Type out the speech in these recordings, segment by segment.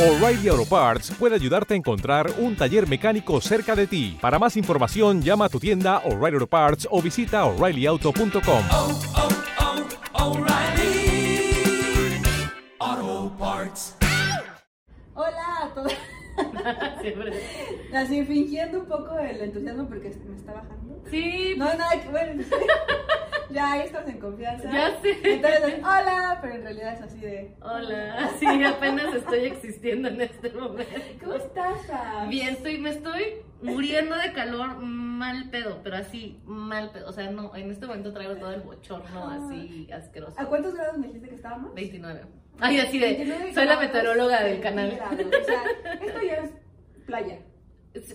O'Reilly Auto Parts puede ayudarte a encontrar un taller mecánico cerca de ti. Para más información, llama a tu tienda O'Reilly Auto Parts o visita oreillyauto.com. oh, oh, Parts. Hola a todos. Así fingiendo un poco el entusiasmo porque me está bajando. Sí, No, nada que bueno. ya ahí estás en confianza. Ya sé. Entonces, hola, pero en realidad es así de. hola. Sí, apenas estoy existiendo en este momento. ¿Cómo estás? Bien, estoy, me estoy muriendo de calor, mal pedo, pero así, mal pedo. O sea, no, en este momento traigo todo el bochorno así asqueroso. ¿A cuántos grados me dijiste que estábamos? 29. Ay, así de, 29 soy la meteoróloga del canal. O sea, esto ya es playa.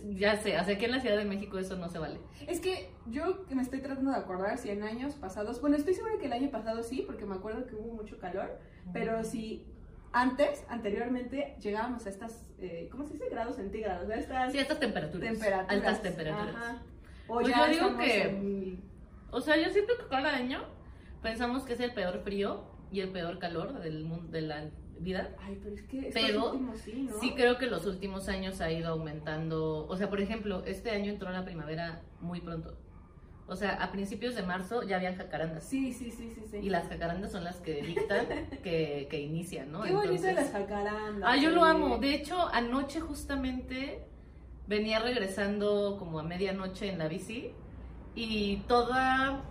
Ya sé, o sea, aquí en la Ciudad de México eso no se vale. Es que yo me estoy tratando de acordar si en años pasados, bueno, estoy segura que el año pasado sí, porque me acuerdo que hubo mucho calor, pero si antes, anteriormente, llegábamos a estas, eh, ¿cómo se dice? Grados centígrados, a estas Sí, estas temperaturas. temperaturas. Altas temperaturas. Ajá. O Pues ya yo digo que- en- O sea, yo siento que cada año pensamos que es el peor frío y el peor calor del mundo, de la vida. Ay, pero es que estos Pero últimos sí, ¿no? Sí creo que los últimos años ha ido aumentando. O sea, por ejemplo, este año entró la primavera muy pronto. O sea, a principios de marzo ya habían jacarandas. Sí, sí, sí, sí, sí. Y las jacarandas son las que dictan que, que inician, ¿no? Qué bonito Entonces- las jacarandas. Ah, yo lo amo. De hecho, anoche justamente venía regresando como a medianoche en la bici y toda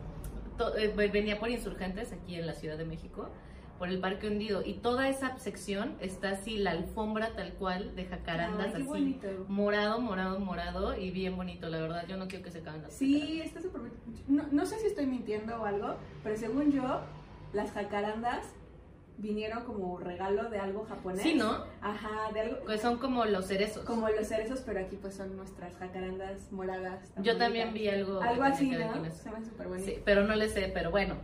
to- eh, venía por insurgentes aquí en la Ciudad de México por el Parque Hundido y toda esa sección está así la alfombra tal cual de jacarandas Ay, qué así bonito. morado, morado, morado y bien bonito, la verdad. Yo no quiero que se acaben las Sí, está súper. No, no sé si estoy mintiendo o algo, pero según yo, las jacarandas vinieron como regalo de algo japonés. Sí, ¿no? Ajá, de algo. Pues son como los cerezos. Como los cerezos, pero aquí pues son nuestras jacarandas moradas. Yo también vi algo. Algo así, ¿no? Se ven súper bonitos. Sí, pero no le sé, pero bueno.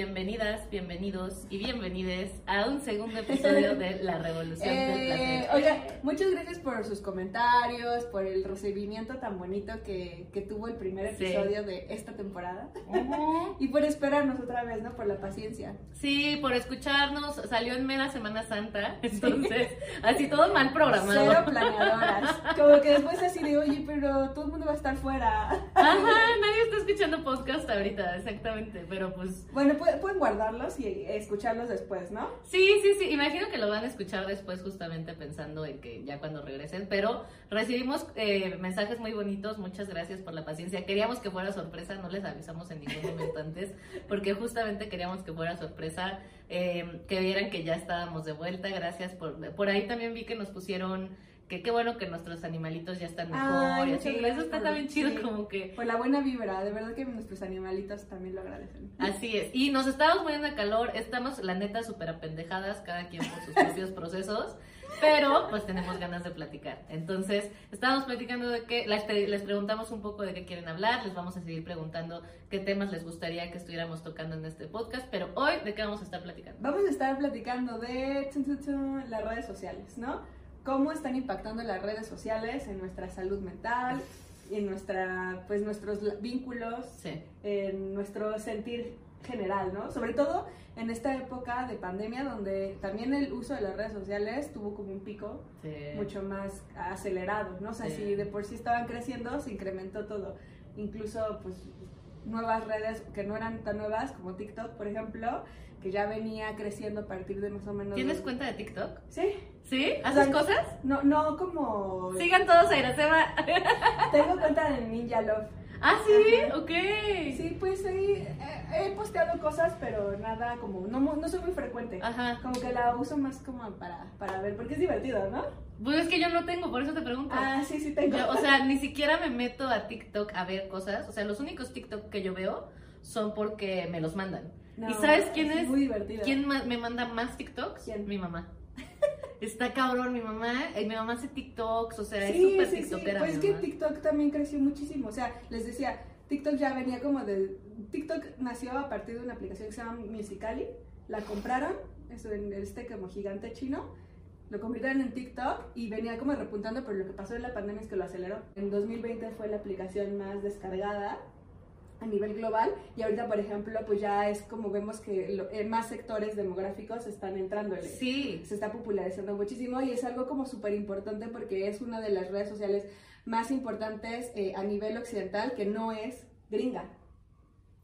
Bienvenidas, bienvenidos y bienvenides a un segundo episodio de La Revolución del Eh, Placer. oiga, muchas gracias por sus comentarios, por el recibimiento tan bonito que, que tuvo el primer Sí. episodio de esta temporada. Ujú. Y por esperarnos otra vez, ¿no? Por la paciencia. Sí, por escucharnos. Salió en mera Semana Santa, entonces, así todo mal programado. Cero planeadoras. Como que después así de, oye, pero todo el mundo va a estar fuera. Ajá, nadie está escuchando podcast ahorita, exactamente, pero pues Bueno, pu- pueden guardarlos y escucharlos después, ¿no? Sí, sí, sí, imagino que lo van a escuchar después justamente pensando en que ya cuando regresen, pero recibimos eh, mensajes muy bonitos, muchas gracias por la paciencia. Queríamos que fuera sorpresa, no les avisamos en ningún momento antes, porque justamente queríamos que fuera sorpresa, eh, que vieran que ya estábamos de vuelta, gracias por... Por ahí también vi que nos pusieron que qué bueno que nuestros animalitos ya están mejor Ay, y así, eso está también chido sí. como que... Por la buena vibra, de verdad que nuestros animalitos también lo agradecen. Así es. Y nos estamos muriendo de calor. Estamos, la neta, súper apendejadas, cada quien por sus propios procesos. Pero, pues tenemos ganas de platicar. Entonces, estábamos platicando de que, les, pre- les preguntamos un poco de qué quieren hablar. Les vamos a seguir preguntando qué temas les gustaría que estuviéramos tocando en este podcast. Pero hoy, ¿de qué vamos a estar platicando? Vamos a estar platicando de tun, tun, tun, las redes sociales, ¿no? Cómo están impactando las redes sociales en nuestra salud mental, en nuestra, pues, nuestros vínculos, Sí. en nuestro sentir general, ¿no? Sobre todo en esta época de pandemia donde también el uso de las redes sociales tuvo como un pico sí. mucho más acelerado, ¿no? O sea, Sí. si de por sí estaban creciendo, se incrementó todo. Incluso, pues, nuevas redes que no eran tan nuevas, como TikTok, por ejemplo, que ya venía creciendo a partir de más o menos... ¿Tienes cuenta de TikTok? Sí. ¿Sí? ¿Haces sea, cosas? No, no como... Sigan todos a Iracema. Tengo cuenta de Ninja Love. ah, sí, Ajá. ok. Sí, pues ahí he, he posteado cosas, pero nada como... No, no soy muy frecuente. Ajá. Como que la uso más como para, para ver, porque es divertido, ¿no? Pues es que yo no tengo, por eso te pregunto. Ah, sí, sí tengo. Yo, o sea, ni siquiera me meto a TikTok a ver cosas. O sea, los únicos TikTok que yo veo son porque me los mandan. No, ¿Y sabes quién es? Muy divertido. ¿Quién me manda más TikToks? ¿Quién? Mi mamá. Está cabrón, mi mamá. eh, mi mamá hace TikToks, o sea, es Sí, súper sí, sí. TikTokera. Pues es que. TikTok también creció muchísimo. O sea, les decía, TikTok ya venía como de. TikTok nació a partir de una aplicación que se llama Musicali. La compraron, eso en este como gigante chino. Lo convirtieron en TikTok y venía como repuntando, pero lo que pasó en la pandemia es que lo aceleró. En 2020 fue la aplicación más descargada a nivel global y ahorita por ejemplo pues ya es como vemos que lo- eh, más sectores demográficos están entrándole Sí, se está popularizando muchísimo y es algo como súper importante porque es una de las redes sociales más importantes eh, a nivel occidental que no es gringa.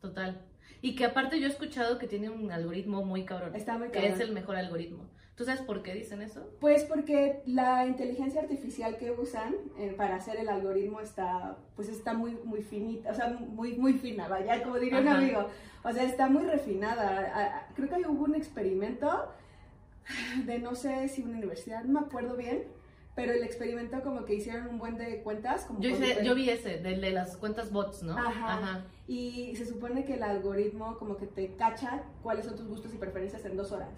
total. Y que aparte yo he escuchado que tiene un algoritmo muy cabrón. Está muy Que cabrón. es el mejor algoritmo. ¿Tú sabes por qué dicen eso? Pues porque la inteligencia artificial que usan eh, para hacer el algoritmo está, pues está muy, muy finita, o sea, muy, muy fina, vaya, como diría un Ajá. amigo. O sea, está muy refinada. Creo que hubo un experimento de no sé si una universidad, no me acuerdo bien, pero el experimento como que hicieron un buen de cuentas. Como Yo, hice- yo vi ese, de las cuentas bots, ¿no? Ajá. Y se supone que el algoritmo como que te cacha cuáles son tus gustos y preferencias en dos horas.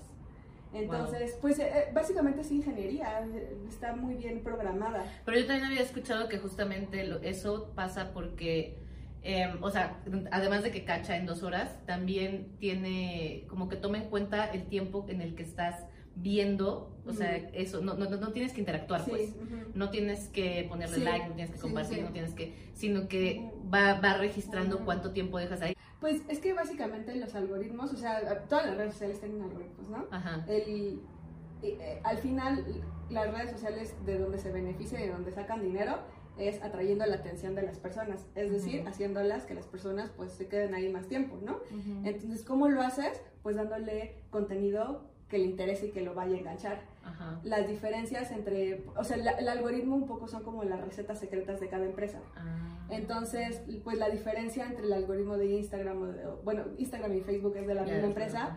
Entonces, pues eh, eh, básicamente es ingeniería, eh, está muy bien programada. Pero yo también había escuchado que justamente lo- eso pasa porque, eh, o sea, además de que cacha en dos horas, también tiene como que toma en cuenta el tiempo en el que estás viendo, o sea, eso, no, no, no tienes que interactuar, Sí, pues. No tienes que ponerle Sí, like, no tienes que compartir, sí. no tienes que, sino que va, va registrando cuánto tiempo dejas ahí. Pues es que básicamente los algoritmos, o sea, todas las redes sociales tienen algoritmos, ¿no? Ajá. El, eh, eh, al final, las redes sociales de donde se beneficia y de donde sacan dinero es atrayendo la atención de las personas, es decir, haciéndolas que las personas pues se queden ahí más tiempo, ¿no? Entonces, ¿cómo lo haces? Pues dándole contenido que le interese y que lo vaya a enganchar. Ajá. Las diferencias entre, o sea, la- el algoritmo un poco son como las recetas secretas de cada empresa. Ah. Entonces, pues la diferencia entre el algoritmo de Instagram, o de- bueno, Instagram y Facebook es de la Ya, misma empresa, ajá.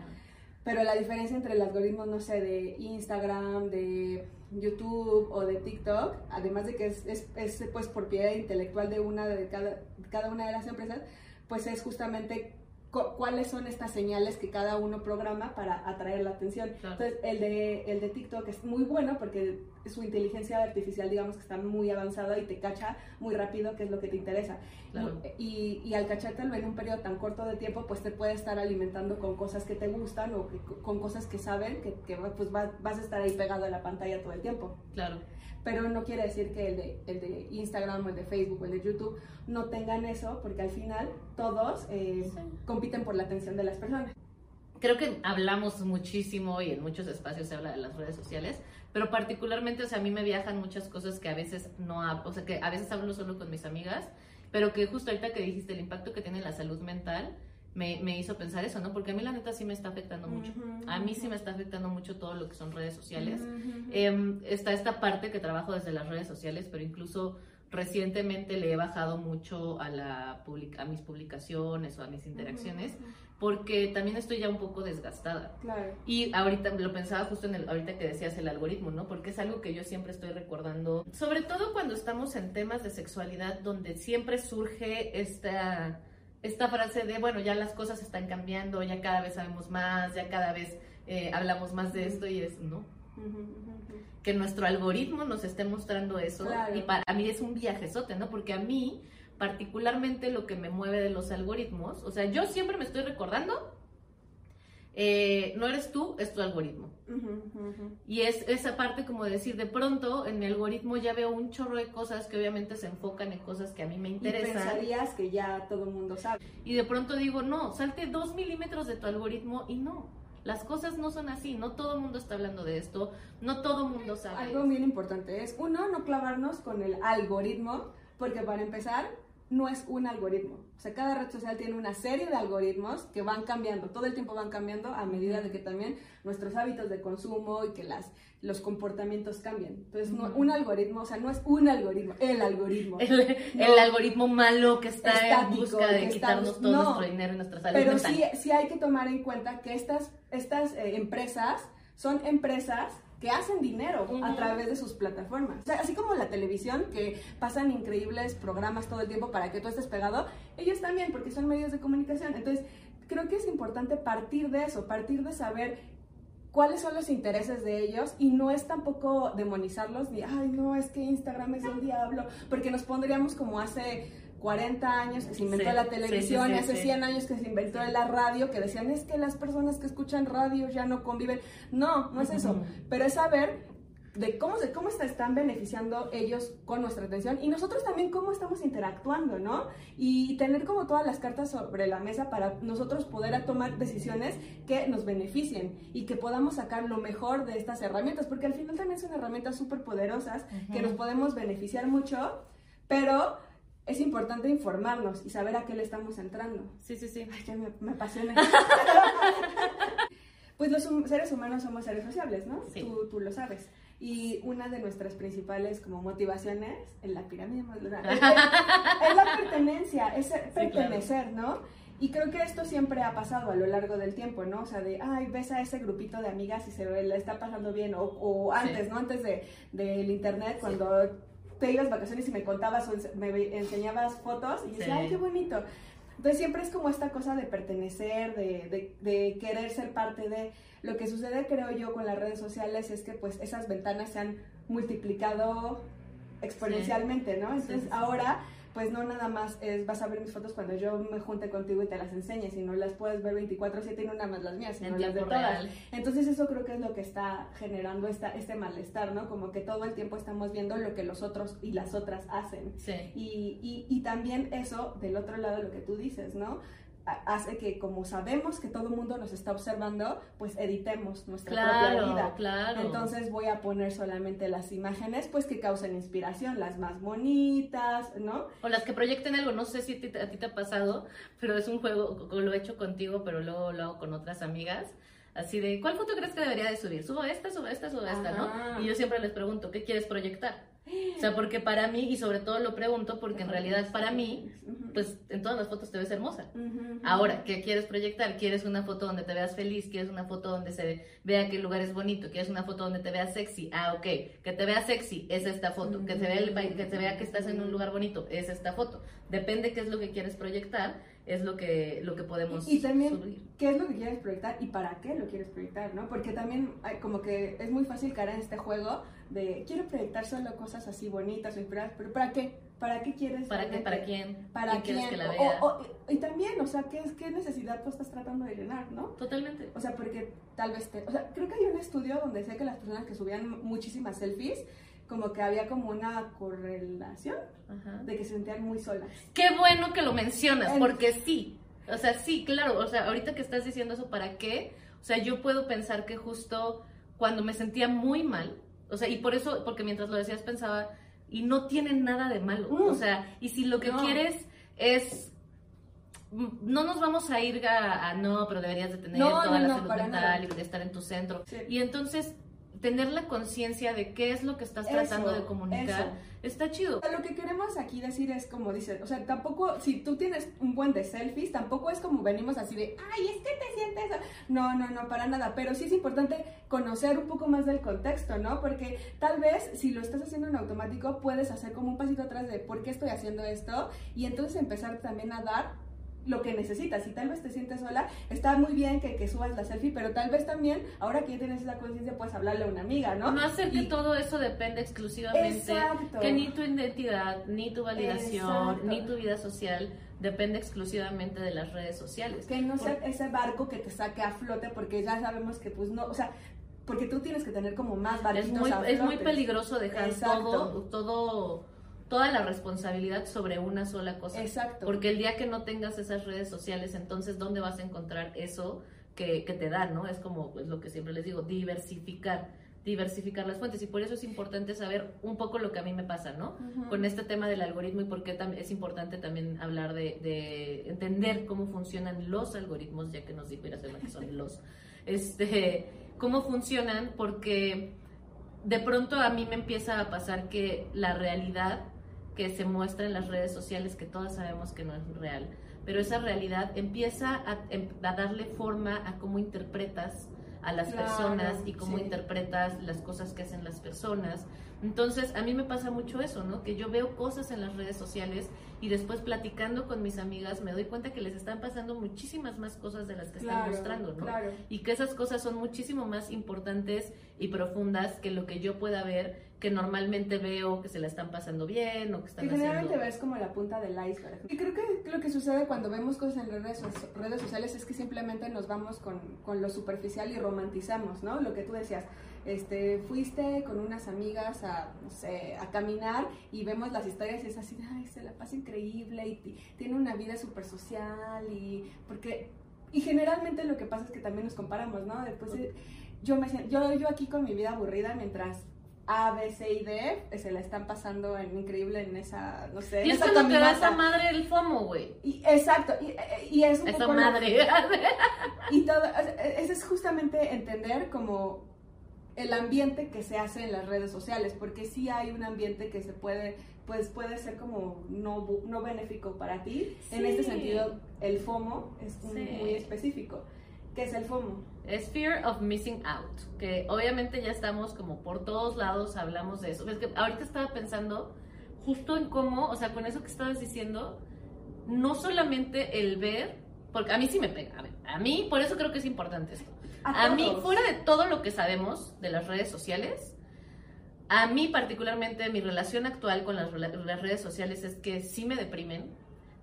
pero la diferencia entre el algoritmo, no sé, de Instagram, de YouTube o de TikTok, además de que es, es, es, pues propiedad intelectual de una de cada, cada una de las empresas, pues es justamente cuáles son estas señales que cada uno programa para atraer la atención. Claro. Entonces, el de, el de TikTok es muy bueno porque su inteligencia artificial, digamos que está muy avanzada y te cacha muy rápido qué es lo que te interesa. Claro. Y, y al cachártelo en un periodo tan corto de tiempo, pues te puede estar alimentando con cosas que te gustan o que- con cosas que saben que, que, pues va- vas a estar ahí pegado a la pantalla todo el tiempo. Claro. Pero no quiere decir que el de, el de Instagram o el de Facebook o el de YouTube no tengan eso, porque al final todos eh, Sí. compiten por la atención de las personas. creo que hablamos muchísimo y en muchos espacios se habla de las redes sociales, pero particularmente, o sea, a mí me viajan muchas cosas que a veces no, o sea, que a veces hablo solo con mis amigas, pero que justo ahorita que dijiste el impacto que tiene en la salud mental, me, me hizo pensar eso, ¿no? Porque a mí la neta sí me está afectando mucho. A mí sí me está afectando mucho todo lo que son redes sociales. Em, está esta parte que trabajo desde las redes sociales, pero incluso recientemente le he bajado mucho a, la public- a mis publicaciones o a mis interacciones, porque también estoy ya un poco desgastada. Claro. Y ahorita lo pensaba justo en el, ahorita que decías el algoritmo, ¿no? Porque es algo que yo siempre estoy recordando, sobre todo cuando estamos en temas de sexualidad, donde siempre surge esta, esta frase de, bueno, ya las cosas están cambiando, ya cada vez sabemos más, ya cada vez eh, hablamos más de esto y es, ¿no? Que nuestro algoritmo nos esté mostrando eso. Claro. Y para mí es un viajezote, ¿no? Porque a mí, particularmente lo que me mueve de los algoritmos, o sea, yo siempre me estoy recordando, eh, no eres tú, es tu algoritmo. Y es esa parte como de decir, de pronto en mi algoritmo ya veo un chorro de cosas que obviamente se enfocan en cosas que a mí me Y interesan. pensarías que ya todo el mundo sabe. Y de pronto digo, no, salte dos milímetros de tu algoritmo y no. Las cosas no son así, no todo el mundo está hablando de esto, no todo el mundo sabe. Algo bien importante es, uno, no clavarnos con el algoritmo, porque para empezar, no es un algoritmo. O sea, cada red social tiene una serie de algoritmos que van cambiando, todo el tiempo van cambiando a medida de que también nuestros hábitos de consumo y que las, los comportamientos cambian. Entonces, no, un algoritmo, o sea, no es un algoritmo, el algoritmo. El, algoritmo malo que está Estático, en busca de quitarnos todo no. nuestro dinero y nuestra salud Pero mental. sí, sí hay que tomar en cuenta que estas, estas eh, empresas son empresas que hacen dinero a través de sus plataformas. O sea, así como la televisión, que pasan increíbles programas todo el tiempo para que tú estés pegado, ellos también, porque son medios de comunicación. Entonces, creo que es importante partir de eso, partir de saber cuáles son los intereses de ellos y no es tampoco demonizarlos ni, ay, no, es que Instagram es el diablo, porque nos pondríamos como hace 40 años que se inventó Sí, la televisión sí, y sí, hace sí. 100 años que se inventó la radio, que decían, es que las personas que escuchan radio ya no conviven. No, no es eso, pero es saber de cómo, se, cómo se están beneficiando ellos con nuestra atención y nosotros también cómo estamos interactuando, ¿no? Y tener como todas las cartas sobre la mesa para nosotros poder tomar decisiones que nos beneficien y que podamos sacar lo mejor de estas herramientas, porque al final también son herramientas súper poderosas que nos podemos beneficiar mucho, pero es importante informarnos y saber a qué le estamos entrando. Sí, sí, sí. Ay, ya me, me apasiona. pues los hum- seres humanos somos seres sociables, ¿no? Sí. Tú, tú lo sabes. Y una de nuestras principales como motivaciones en la pirámide modular es, es la pertenencia, es claro. pertenecer, ¿no? Y creo que esto siempre ha pasado a lo largo del tiempo, ¿no? O sea, de, ay, ves a ese grupito de amigas y se le está pasando bien, o, o antes, Sí. ¿no? Antes de, del internet, cuando te ibas vacaciones y me contabas o ense- me enseñabas fotos y yo decía, ay, qué bonito. Entonces siempre es como esta cosa de pertenecer, de, de, de querer ser parte de... Lo que sucede, creo yo, con las redes sociales es que pues esas ventanas se han multiplicado exponencialmente, ¿no? Entonces sí. ahora pues no nada más es vas a ver mis fotos cuando yo me junte contigo y te las enseñe, sino las puedes ver 24/7 y no nada más las mías, sino En las de todas. real. Entonces eso creo que es lo que está generando esta, este malestar, ¿no? Como que todo el tiempo estamos viendo lo que los otros y las otras hacen. Sí. Y, y, y también eso, del otro lado, lo que tú dices, ¿no? Ha- Hace que como sabemos que todo el mundo nos está observando, pues editemos nuestra propia vida. claro. Entonces voy a poner solamente las imágenes, pues que causen inspiración, las más bonitas, ¿no? O las que proyecten algo, no sé si a ti, a ti te ha pasado, pero es un juego, lo he hecho contigo, pero luego lo hago con otras amigas. Así de, ¿cuál foto crees que debería de subir? ¿Subo esta, subo esta, subo esta, Ajá. no? Y yo siempre les pregunto, ¿qué quieres proyectar? O sea, porque para mí, y sobre todo lo pregunto porque en realidad para mí, pues en todas las fotos te ves hermosa. Ahora, ¿qué quieres proyectar? ¿Quieres una foto donde te veas feliz? ¿Quieres una foto donde se vea que el lugar es bonito? ¿Quieres una foto donde te veas sexy? Ah, ok. Que te veas sexy es esta foto. Que se vea, el, que se vea que estás en un lugar bonito es esta foto. Depende qué es lo que quieres proyectar, es lo que, lo que podemos Y también, subir. ¿qué es lo que quieres proyectar y para qué lo quieres proyectar, no? Porque también como que es muy fácil caer en este juego de quiero proyectar solo cosas así bonitas o inspiradas, pero ¿para qué? ¿Para qué quieres? ¿Para qué? ¿Para quién? ¿Para ¿Quién quieres que la vea? o- y también, o sea, ¿qué, ¿qué necesidad tú estás tratando de llenar, no? Totalmente. O sea, porque tal vez te... O sea, creo que hay un estudio donde sé que las personas que subían muchísimas selfies, como que había como una correlación Ajá. de que se sentían muy solas. Qué bueno que lo mencionas, El- porque sí. O sea, sí, claro. O sea, ahorita que estás diciendo eso, ¿para qué? O sea, yo puedo pensar que justo cuando me sentía muy mal, o sea, y por eso, porque mientras lo decías pensaba, y no tiene nada de malo. Mm. O sea, y si lo que No. quieres es. mm, No nos vamos a ir a, a, no, pero deberías de tener No, toda no, la salud mental nada. y de estar en tu centro. Sí. Y entonces, tener la conciencia de qué es lo que estás tratando Eso, de comunicar, eso. está chido. O sea, Lo que queremos aquí decir es como dices, o sea, tampoco, si tú tienes un buen de selfies, tampoco es como venimos así de, ay, es que te sientes. No, no, no, para nada. Pero sí es importante conocer un poco más del contexto, ¿no? Porque tal vez si lo estás haciendo en automático, puedes hacer como un pasito atrás de por qué estoy haciendo esto y entonces empezar también a dar lo que necesitas. Si tal vez te sientes sola, está muy bien que, que subas la selfie, pero tal vez también, ahora que ya tienes esa conciencia, puedes hablarle a una amiga, ¿no? No hacer que Y- todo eso depende exclusivamente, Exacto. que ni tu identidad, ni tu validación, Exacto. ni tu vida social depende exclusivamente de las redes sociales. Que no sea Por- ese barco que te saque a flote, porque ya sabemos que, pues no, o sea, porque tú tienes que tener como más es barquitos muy, es muy peligroso dejar Exacto. todo, todo, toda la responsabilidad sobre una sola cosa. Exacto. Porque el día que no tengas esas redes sociales, entonces, ¿dónde vas a encontrar eso que, que te dan, no? Es como pues, lo que siempre les digo, diversificar, diversificar las fuentes. Y por eso es importante saber un poco lo que a mí me pasa, ¿no? Con este tema del algoritmo y por qué es importante también hablar de, de entender cómo funcionan los algoritmos, ya que nos dijo Iracema que son los, este, cómo funcionan, porque de pronto a mí me empieza a pasar que la realidad que se muestra en las redes sociales, que todas sabemos que no es real, pero esa realidad empieza a, em- a darle forma a cómo interpretas a las Claro, personas y cómo sí. interpretas las cosas que hacen las personas. Entonces, a mí me pasa mucho eso, ¿no? Que yo veo cosas en las redes sociales y después platicando con mis amigas me doy cuenta que les están pasando muchísimas más cosas de las que están Claro, mostrando, ¿no? claro. y que esas cosas son muchísimo más importantes y profundas que lo que yo pueda ver, que normalmente veo que se la están pasando bien o que están Que generalmente haciendo... ves como la punta del iceberg. Y creo que lo que sucede cuando vemos cosas en redes, redes sociales es que simplemente nos vamos con, con lo superficial y romantizamos, ¿no? Lo que tú decías, este, fuiste con unas amigas a, no sé, a caminar y vemos las historias y es así, ay, se la pasa increíble y ti- tiene una vida súper social y porque, y generalmente lo que pasa es que también nos comparamos, ¿no? Después eh, yo me yo, yo aquí con mi vida aburrida mientras A, B, C y D eh, se la están pasando en increíble en esa, no sé, Y es cuando te da esa madre el FOMO, güey. Y, exacto, y, y es un Esa poco madre. y todo, sea, ese es justamente entender como el ambiente que se hace en las redes sociales, porque sí hay un ambiente que se puede, pues puede ser como no, no benéfico para ti. En este sentido, el FOMO es un- Sí. muy específico. ¿Qué es el FOMO? Es fear of missing out, que obviamente ya estamos como por todos lados hablamos de eso. Es que ahorita estaba pensando justo en cómo, o sea, con eso que estabas diciendo, no solamente el ver, porque a mí sí me pega, a ver, a mí, por eso creo que es importante esto. A, mí, todos. fuera de todo lo que sabemos de las redes sociales, a mí particularmente mi relación actual con las, las redes sociales es que sí me deprimen.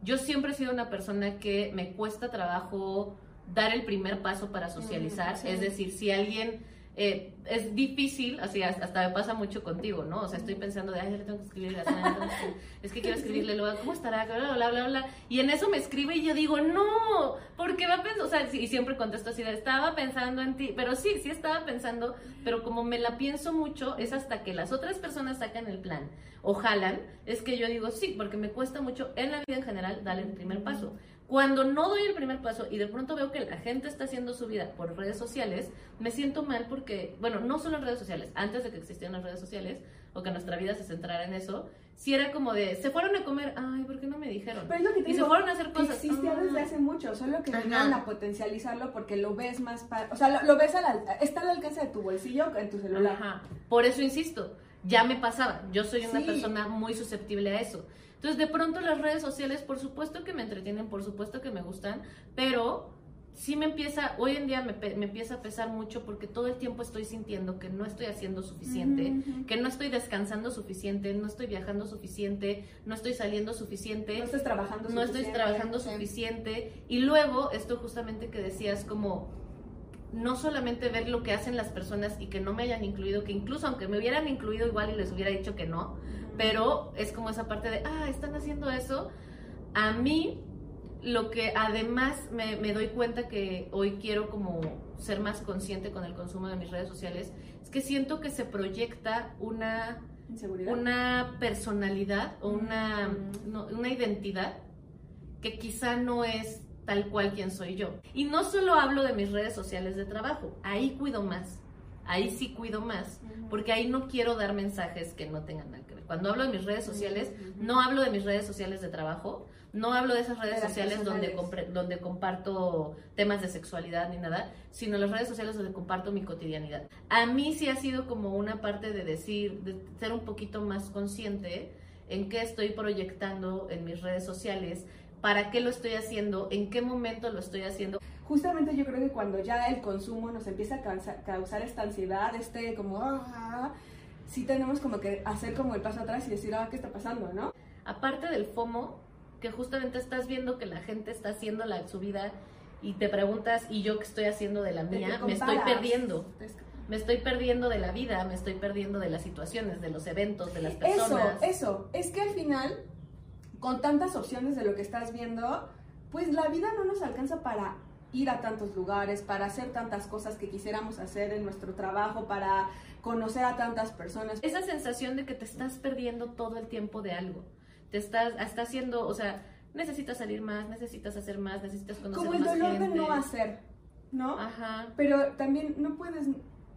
Yo siempre he sido una persona que me cuesta trabajo dar el primer paso para socializar. Mm, sí. Es decir, si alguien eh, es difícil, así hasta me pasa mucho contigo, ¿no? O sea, estoy pensando de, ay, le tengo que escribir, es que quiero escribirle, luego, ¿cómo estará? Bla, bla, bla, bla. Y en eso me escribe y yo digo, no, porque va a pensar, o sea, y siempre contesto así de, estaba pensando en ti, pero sí, sí estaba pensando, pero como me la pienso mucho, es hasta que las otras personas sacan el plan o jalan, es que yo digo, sí, porque me cuesta mucho en la vida en general dar el primer paso. Cuando no doy el primer paso y de pronto veo que la gente está haciendo su vida por redes sociales, me siento mal porque, bueno, no solo en redes sociales, antes de que existieran las redes sociales o que nuestra vida se centrara en eso, si era como de, se fueron a comer, ay, ¿por qué no me dijeron? Pero es lo que te y se fueron a hacer cosas. Existía ah. desde hace mucho, solo que vinieron a potencializarlo porque lo ves más, pa- o sea, lo, lo ves al, al- está al alcance de tu bolsillo, en tu celular. Ajá. Por eso insisto, ya me pasaba. Yo soy una Sí. persona muy susceptible a eso. Entonces, de pronto las redes sociales, por supuesto que me entretienen, por supuesto que me gustan, pero sí me empieza, hoy en día me, me empieza a pesar mucho porque todo el tiempo estoy sintiendo que no estoy haciendo suficiente, que no estoy descansando suficiente, no estoy viajando suficiente, no estoy saliendo suficiente No estás trabajando no estoy suficiente, trabajando suficiente. Y luego, esto justamente que decías, como no solamente ver lo que hacen las personas y que no me hayan incluido, que incluso aunque me hubieran incluido igual y les hubiera dicho que no, pero es como esa parte de, ah, están haciendo eso. A mí, lo que además me, me doy cuenta que hoy quiero como ser más consciente con el consumo de mis redes sociales, es que siento que se proyecta una una personalidad o una, Mm. no, una identidad que quizá no es tal cual quien soy yo. Y no solo hablo de mis redes sociales de trabajo, ahí cuido más, ahí sí cuido más, porque ahí no quiero dar mensajes que no tengan nada que ver. Cuando hablo de mis redes sociales, no hablo de mis redes sociales de trabajo, no hablo de esas redes De sociales donde, compre- donde comparto temas de sexualidad ni nada, sino las redes sociales donde comparto mi cotidianidad. A mí sí ha sido como una parte de decir, de ser un poquito más consciente en qué estoy proyectando en mis redes sociales, para qué lo estoy haciendo, en qué momento lo estoy haciendo. Justamente yo creo que cuando ya el consumo nos empieza a causa- causar esta ansiedad, este como, ah, sí tenemos como que hacer como el paso atrás y decir, ah, ¿qué está pasando, no? Aparte del FOMO, que justamente estás viendo que la gente está haciendo la, su vida y te preguntas, ¿y yo qué estoy haciendo de la mía? Me estoy perdiendo. Me estoy perdiendo de la vida, me estoy perdiendo de las situaciones, de los eventos, de las Eso, personas. eso, es que al final, con tantas opciones de lo que estás viendo, pues la vida no nos alcanza para ir a tantos lugares, para hacer tantas cosas que quisiéramos hacer en nuestro trabajo, para conocer a tantas personas. Esa sensación de que te estás perdiendo todo el tiempo de algo. Te estás, está haciendo, o sea, necesitas salir más, necesitas hacer más, necesitas conocer Como el más dolor gente. de no hacer, ¿no? Ajá. Pero también no puedes,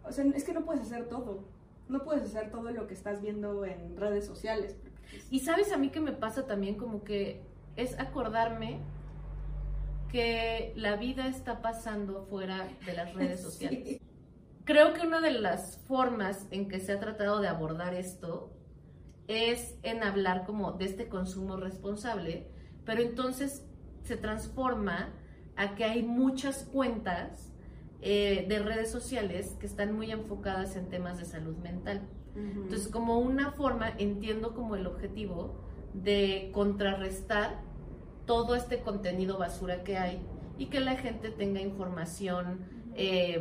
o sea, es que no puedes hacer todo. No puedes hacer todo lo que estás viendo en redes sociales. Y sabes a mí que me pasa también como que es acordarme que la vida está pasando fuera de las redes sociales. Sí. Creo que una de las formas en que se ha tratado de abordar esto es en hablar como de este consumo responsable, pero entonces se transforma a que hay muchas cuentas eh, de redes sociales que están muy enfocadas en temas de salud mental. Entonces, como una forma, entiendo como el objetivo de contrarrestar todo este contenido basura que hay y que la gente tenga información eh,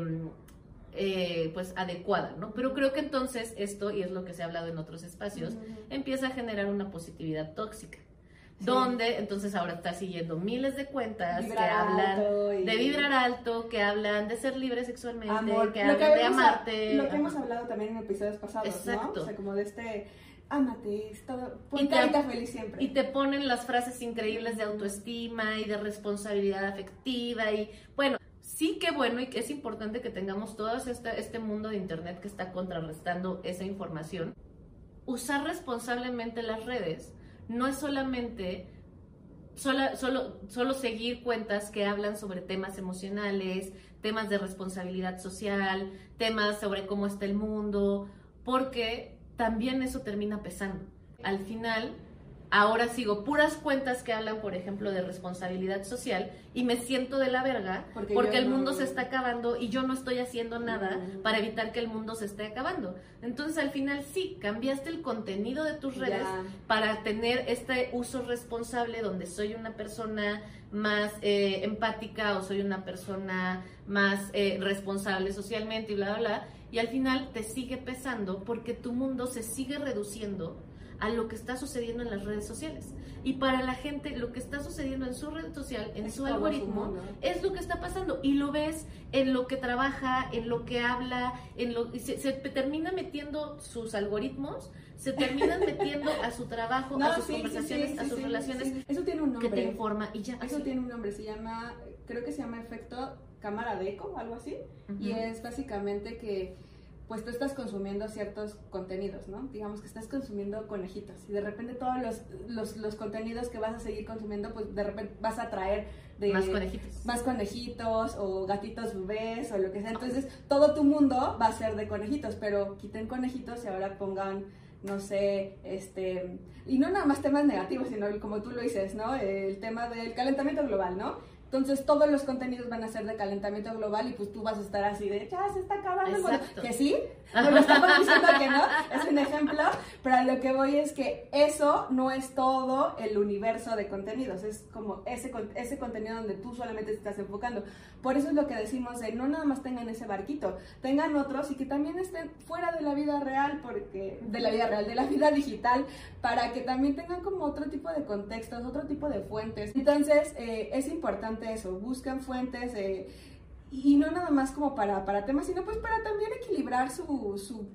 eh, pues adecuada, ¿no? Pero creo que entonces esto, y es lo que se ha hablado en otros espacios, empieza a generar una positividad tóxica. Sí. Donde entonces ahora está siguiendo miles de cuentas que hablan y- de vibrar alto, que hablan de ser libre sexualmente, amor, que hablan de amarte. Lo que hemos hablado también en episodios pasados, ¿no? Exacto. O sea, como de este, ámate, todo, Y pon te- feliz siempre. Y te ponen las frases increíbles de autoestima y de responsabilidad afectiva y bueno, sí que bueno y que es importante que tengamos todo este, este mundo de internet que está contrarrestando esa información. Usar responsablemente las redes no es solamente sola- solo, solo seguir cuentas que hablan sobre temas emocionales, temas de responsabilidad social, temas sobre cómo está el mundo, porque también eso termina pesando. Al final, ahora sigo puras cuentas que hablan, por ejemplo, de responsabilidad social y me siento de la verga Porque el no- mundo se está acabando y yo no estoy haciendo nada para evitar que el mundo se esté acabando. Entonces, al final, sí, cambiaste el contenido de tus redes Ya. para tener este uso responsable donde soy una persona más eh, empática o soy una persona más eh, responsable socialmente y bla, bla, bla. Y al final te sigue pesando porque tu mundo se sigue reduciendo a lo que está sucediendo en las redes sociales. Y para la gente, lo que está sucediendo en su red social, en Es su algoritmo, es lo que está pasando. Y lo ves en lo que trabaja, en lo que habla, en lo y se, se termina metiendo sus algoritmos, se terminan metiendo a su trabajo, a sus sí, conversaciones, sí, a sus relaciones. Eso tiene un que nombre. te informa y ya. Eso así. tiene un nombre, se llama, creo que se llama efecto cámara de eco, algo así. Y es básicamente que pues tú estás consumiendo ciertos contenidos, ¿no? Digamos que estás consumiendo conejitos y de repente todos los, los, los contenidos que vas a seguir consumiendo, pues de repente vas a traer de Más conejitos. más conejitos o gatitos bebés o lo que sea. Entonces, todo tu mundo va a ser de conejitos, pero quiten conejitos y ahora pongan, no sé, este, y no nada más temas negativos, sino como tú lo dices, ¿no? El tema del calentamiento global, ¿no? Entonces todos los contenidos van a ser de calentamiento global y pues tú vas a estar así de, ya se está acabando. el mundo". Exacto. Que sí, no lo estamos diciendo que no, es un ejemplo, pero a lo que voy es que eso no es todo el universo de contenidos, es como ese, ese contenido donde tú solamente te estás enfocando. Por eso es lo que decimos de no nada más tengan ese barquito, tengan otros y que también estén fuera de la vida real, porque de la vida real, de la vida digital, para que también tengan como otro tipo de contextos, otro tipo de fuentes. Entonces, eh, es importante eso, buscan fuentes. eh, y no nada más como para, para temas, sino pues para también equilibrar su, su-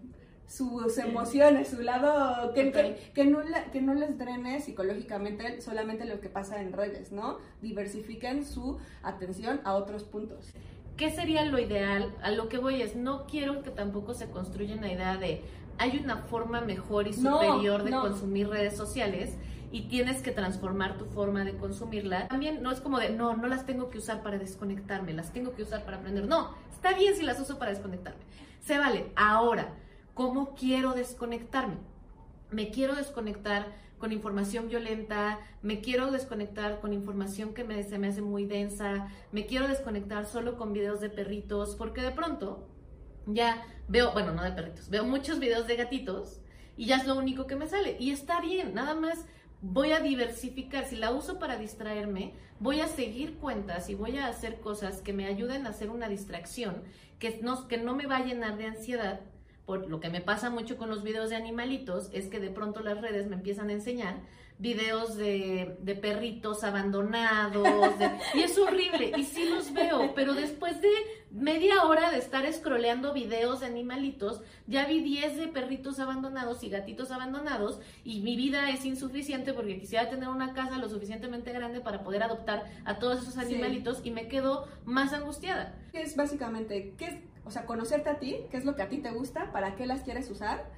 sus emociones, su lado, que, Ok. que, que no, que no les drene psicológicamente solamente lo que pasa en redes, ¿no? Diversifiquen su atención a otros puntos. ¿Qué sería lo ideal? A lo que voy es, no quiero que tampoco se construya una idea de hay una forma mejor y No, superior de no. consumir redes sociales y tienes que transformar tu forma de consumirla. También no es como de, no, no las tengo que usar para desconectarme, las tengo que usar para aprender. No, está bien si las uso para desconectarme. Se vale. Ahora, ¿cómo quiero desconectarme? Me quiero desconectar con información violenta, me quiero desconectar con información que me, se me hace muy densa, me quiero desconectar solo con videos de perritos, porque de pronto ya veo, bueno, no de perritos, veo muchos videos de gatitos y ya es lo único que me sale. Y está bien, nada más voy a diversificar. Si la uso para distraerme, voy a seguir cuentas y voy a hacer cosas que me ayuden a hacer una distracción, que no, que no me va a llenar de ansiedad. Por lo que me pasa mucho con los videos de animalitos es que de pronto las redes me empiezan a enseñar videos de, de perritos abandonados de- y es horrible y sí los veo, pero después de media hora de estar scrolleando videos de animalitos, ya vi 10 de perritos abandonados y gatitos abandonados y mi vida es insuficiente porque quisiera tener una casa lo suficientemente grande para poder adoptar a todos esos Sí. animalitos y me quedo más angustiada. Es básicamente, ¿qué es, o sea, conocerte a ti, qué es lo que a ti te gusta, para qué las quieres usar.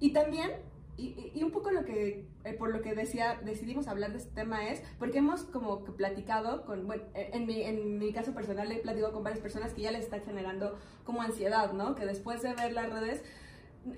Y también, y, un poco lo que, eh, por lo que decía, decidimos hablar de este tema es, porque hemos como que platicado con, bueno, eh, en mi, en mi caso personal he platicado con varias personas que ya les está generando como ansiedad, ¿no? Que después de ver las redes,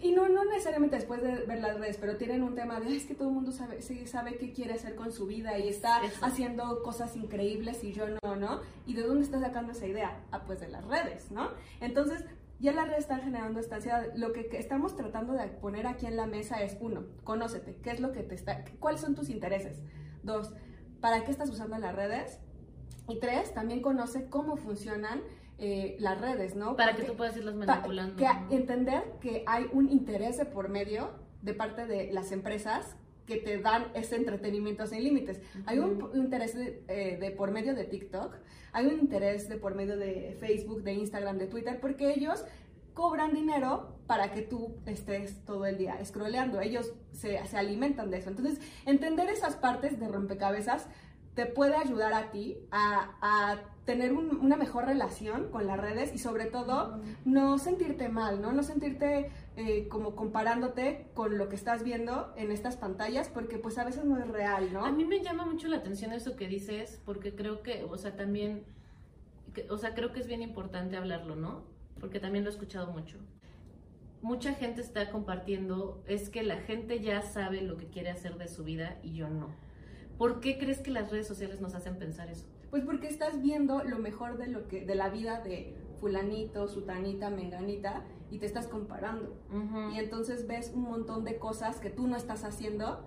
y no, no necesariamente después de ver las redes, pero tienen un tema de, "Ay, es que todo el mundo sabe, sí, sabe qué quiere hacer con su vida y está Eso. haciendo cosas increíbles y yo no, ¿no? ¿Y de dónde está sacando esa idea? Ah, pues de las redes, ¿no? Entonces, ya las redes están generando esta ansiedad. Lo que, que estamos tratando de poner aquí en la mesa es, uno, conócete, ¿qué es lo que te está, cuáles son tus intereses? Dos, ¿para qué estás usando las redes? Y tres, también conoce cómo funcionan eh, las redes, ¿no? Para que tú puedas irlas manipulando. que entender que hay un interés de por medio de parte de las empresas que te dan ese entretenimiento sin límites. Hay un, interés de, eh, de por medio de TikTok, hay un interés de por medio de Facebook, de Instagram, de Twitter, porque ellos cobran dinero para que tú estés todo el día scrolleando. Ellos se, se alimentan de eso. Entonces, entender esas partes de rompecabezas te puede ayudar a ti a, a tener un- una mejor relación con las redes y sobre todo no sentirte mal, ¿no? No sentirte eh, como comparándote con lo que estás viendo en estas pantallas porque pues a veces no es real, ¿no? A mí me llama mucho la atención eso que dices, porque creo que, o sea, también, que- o sea, creo que es bien importante hablarlo, ¿no? Porque también lo he escuchado mucho. Mucha gente está compartiendo, es que la gente ya sabe lo que quiere hacer de su vida y yo no. ¿Por qué crees que las redes sociales nos hacen pensar eso? Pues porque estás viendo lo mejor de lo que de la vida de fulanito, sutanita, menganita y te estás comparando. Y entonces ves un montón de cosas que tú no estás haciendo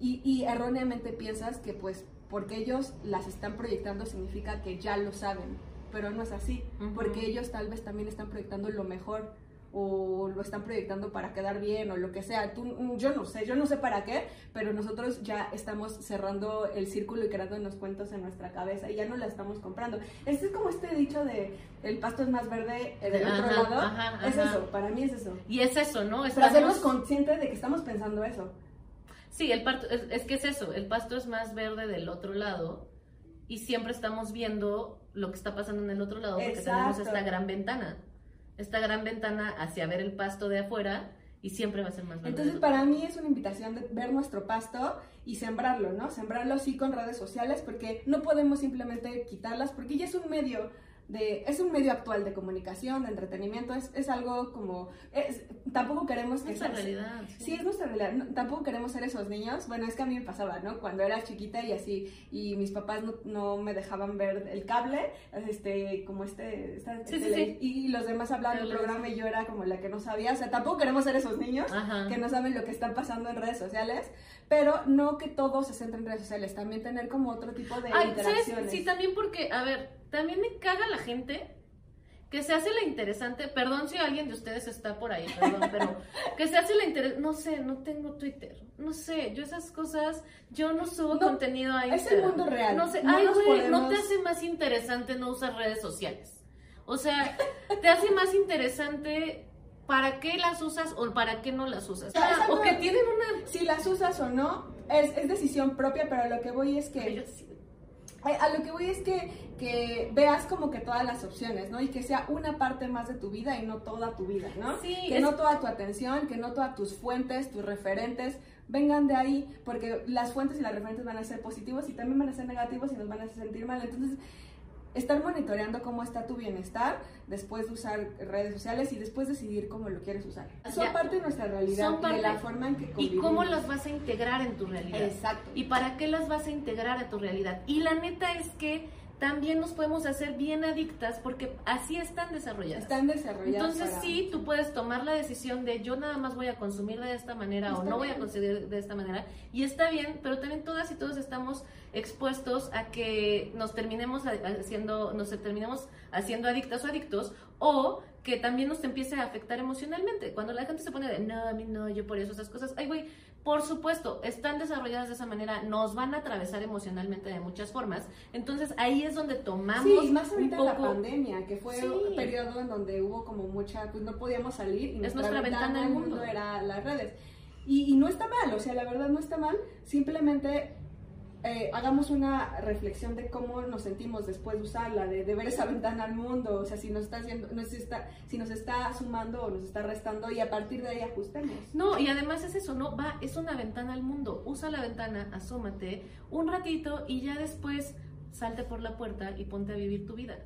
y, y erróneamente piensas que pues porque ellos las están proyectando significa que ya lo saben, pero no es así, porque ellos tal vez también están proyectando lo mejor o lo están proyectando para quedar bien o lo que sea. Tú, mm, yo no sé, yo no sé para qué, pero nosotros ya estamos cerrando el círculo y creando unos cuentos en nuestra cabeza y ya no la estamos comprando. Este es como este dicho de el pasto es más verde eh, del Ajá, otro lado. ajá, Es eso, para mí es eso. Y es eso, ¿no? Para Estamos- hacernos conscientes de que estamos pensando eso. Sí, el pasto, es, es que es eso, el pasto es más verde del otro lado y siempre estamos viendo lo que está pasando en el otro lado porque tenemos esta gran ventana, esta gran ventana hacia ver el pasto de afuera y siempre va a ser más verde. Entonces, para mí es una invitación de ver nuestro pasto y sembrarlo, ¿no? Sembrarlo sí con redes sociales porque no podemos simplemente quitarlas porque ya es un medio de es un medio actual de comunicación, de entretenimiento, es, es algo como es- tampoco queremos que Nuestra sea- realidad. Sí, es nuestra realidad. No, tampoco queremos ser esos niños. Bueno, es que a mí me pasaba, ¿no? Cuando era chiquita y así, y mis papás no, no me dejaban ver el cable, este, como este, esta Sí, sí, y los demás hablaban del programa y yo era como la que no sabía. O sea, tampoco queremos ser esos niños Ajá. que no saben lo que está pasando en redes sociales, pero no que todo se centre en redes sociales, también tener como otro tipo de Ay, interacciones. ¿sabes? Sí, también porque, a ver, también me caga la gente que se hace la interesante, perdón si alguien de ustedes está por ahí, perdón, pero que se hace la interesante, no sé, no tengo Twitter, no sé, yo esas cosas, yo no subo No, contenido a es el mundo real, No sé, no ay, no te hace más interesante no usar redes sociales. O sea, te hace más interesante para qué las usas o para qué no las usas. Ah, algo- o que tienen una... Si las usas o no, es, es decisión propia, pero lo que voy es que... a lo que voy es que, que veas como que todas las opciones, ¿no? Y que sea una parte más de tu vida y no toda tu vida, ¿no? Sí, que es- no toda tu atención, que no todas tus fuentes, tus referentes vengan de ahí, porque las fuentes y las referentes van a ser positivos y también van a ser negativos y nos van a hacer sentir mal. Entonces, estar monitoreando cómo está tu bienestar después de usar redes sociales y después decidir cómo lo quieres usar. Son Ya. parte de nuestra realidad Son y parte. de la forma en que ¿Y cómo las vas a integrar en tu realidad? Exacto. ¿Y para qué las vas a integrar a tu realidad? Y la neta es que también nos podemos hacer bien adictas porque así están desarrolladas. Están desarrolladas Entonces para- sí, tú puedes tomar la decisión de yo nada más voy a consumir de esta manera o no voy a consumir de esta manera y está bien, pero también todas y todos estamos expuestos a que nos terminemos ha- haciendo, nos terminemos haciendo adictas o adictos o que también nos empiece a afectar emocionalmente. Cuando la gente se pone de no, a mí no, yo por eso esas cosas, ay güey, por supuesto, están desarrolladas de esa manera, nos van a atravesar emocionalmente de muchas formas. Entonces ahí es donde tomamos Sí, más un ahorita en la pandemia, que fue Sí. un periodo en donde hubo como mucha, pues no podíamos salir y Es nuestra ventana al mundo. era las redes. Y, y no está mal, o sea, la verdad no está mal, simplemente eh, hagamos una reflexión de cómo nos sentimos después de usarla, de, ver esa ventana al mundo, o sea, si nos está haciendo, nos está, si nos está sumando o nos está restando y a partir de ahí ajustemos. No, y además es eso, ¿no? Va, es una ventana al mundo. Usa la ventana, asómate un ratito y ya después salte por la puerta y ponte a vivir tu vida.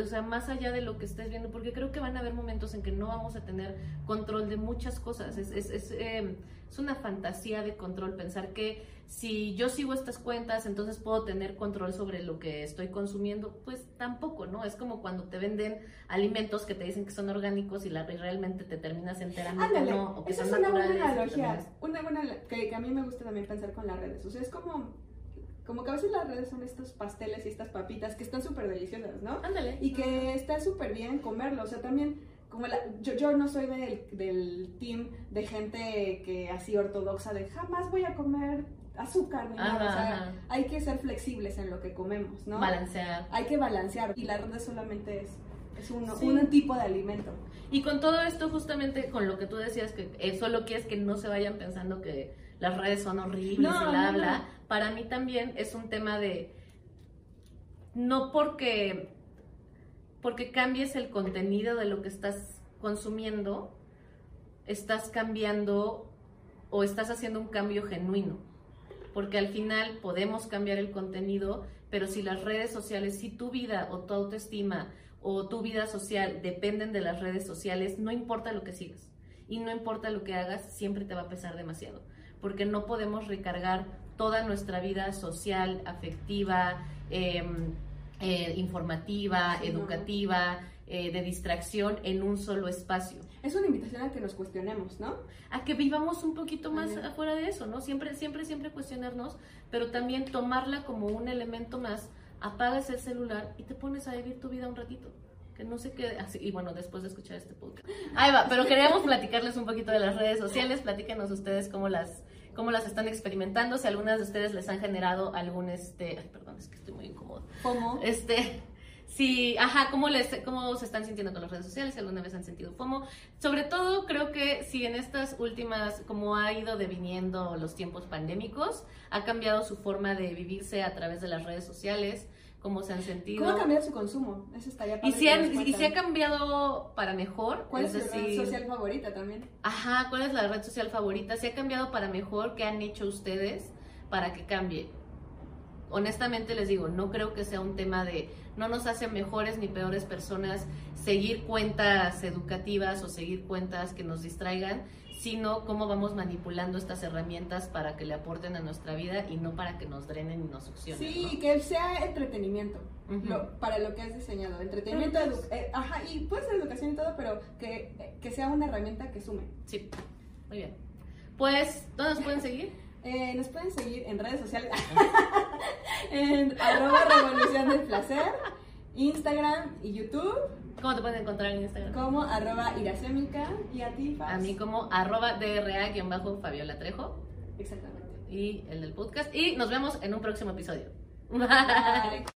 O sea, más allá de lo que estés viendo, porque creo que van a haber momentos en que no vamos a tener control de muchas cosas. Es, es, es, eh, es una fantasía de control pensar que si yo sigo estas cuentas, entonces puedo tener control sobre lo que estoy consumiendo. Pues tampoco, ¿no? Es como cuando te venden alimentos que te dicen que son orgánicos y, la, y realmente te terminas enterando que Ándale, no, o que esa son es una buena analogía, una buena que, que a mí me gusta también pensar con las redes, o sea, es como como que a veces las redes son estos pasteles y estas papitas que están súper deliciosas, ¿no? Ándale. Y que está súper bien comerlo, o sea, también como la, yo, yo no soy del, del team de gente que así ortodoxa de jamás voy a comer azúcar ni nada, o sea, hay que ser flexibles en lo que comemos, ¿no? Balancear. Hay que balancear y la red solamente es, es uno- Sí. un tipo de alimento. Y con todo esto, justamente con lo que tú decías, que eh, solo quieres que no se vayan pensando que las redes son horribles No, bla, no, bla. no. Para mí también es un tema de. No porque. Porque cambies el contenido de lo que estás consumiendo, estás cambiando o estás haciendo un cambio genuino. Porque al final podemos cambiar el contenido, pero si las redes sociales, si tu vida o tu autoestima o tu vida social dependen de las redes sociales, no importa lo que sigas y no importa lo que hagas, siempre te va a pesar demasiado. Porque no podemos recargar toda nuestra vida social, afectiva, em, eh, informativa, Sí, no. educativa, eh, de distracción en un solo espacio Es una invitación a que nos cuestionemos, ¿no? a que vivamos un poquito más Ajá. afuera de eso, ¿no? Siempre, siempre, siempre cuestionarnos, pero también tomarla como un elemento más. Apagas el celular y te pones a vivir tu vida un ratito. Que no qué. así- y bueno, después de escuchar este podcast. Ahí va, pero queríamos platicarles un poquito de las redes sociales. Platíquenos ustedes cómo las, cómo las están experimentando. Si algunas de ustedes les han generado algún este. Ay, perdón, es que estoy muy incómodo. Como Este, sí, ajá, ¿cómo, les, ¿cómo se están sintiendo con las redes sociales? Si alguna vez han sentido FOMO. Sobre todo, creo que si en estas últimas, como ha ido deviniendo los tiempos pandémicos, ha cambiado su forma de vivirse a través de las redes sociales, cómo se han sentido. ¿Cómo ha cambiado su consumo? Eso estaría y padre si, que han- y si ha cambiado para mejor, ¿Cuál es, es su red social favorita también? Ajá, ¿cuál es la red social favorita? Si ha cambiado para mejor, ¿qué han hecho ustedes para que cambie? Honestamente les digo, no creo que sea un tema de no nos hace mejores ni peores personas seguir cuentas educativas o seguir cuentas que nos distraigan, sino cómo vamos manipulando estas herramientas para que le aporten a nuestra vida y no para que nos drenen y nos succionen. Sí, ¿no? que sea entretenimiento, lo- para lo que has diseñado. Entretenimiento, eh, ajá, y puede ser educación y todo, pero que, eh, que sea una herramienta que sume. Sí, muy bien. Pues, ¿dónde nos pueden seguir? Eh, nos pueden seguir en redes sociales, en arroba revolución del placer, Instagram y YouTube, ¿Cómo te pueden encontrar en Instagram? como arroba iracémica y a ti, Fabs. A mí como arroba DRA-Fabiola Trejo Exactamente. y el del podcast. Y nos vemos en un próximo episodio. Bye.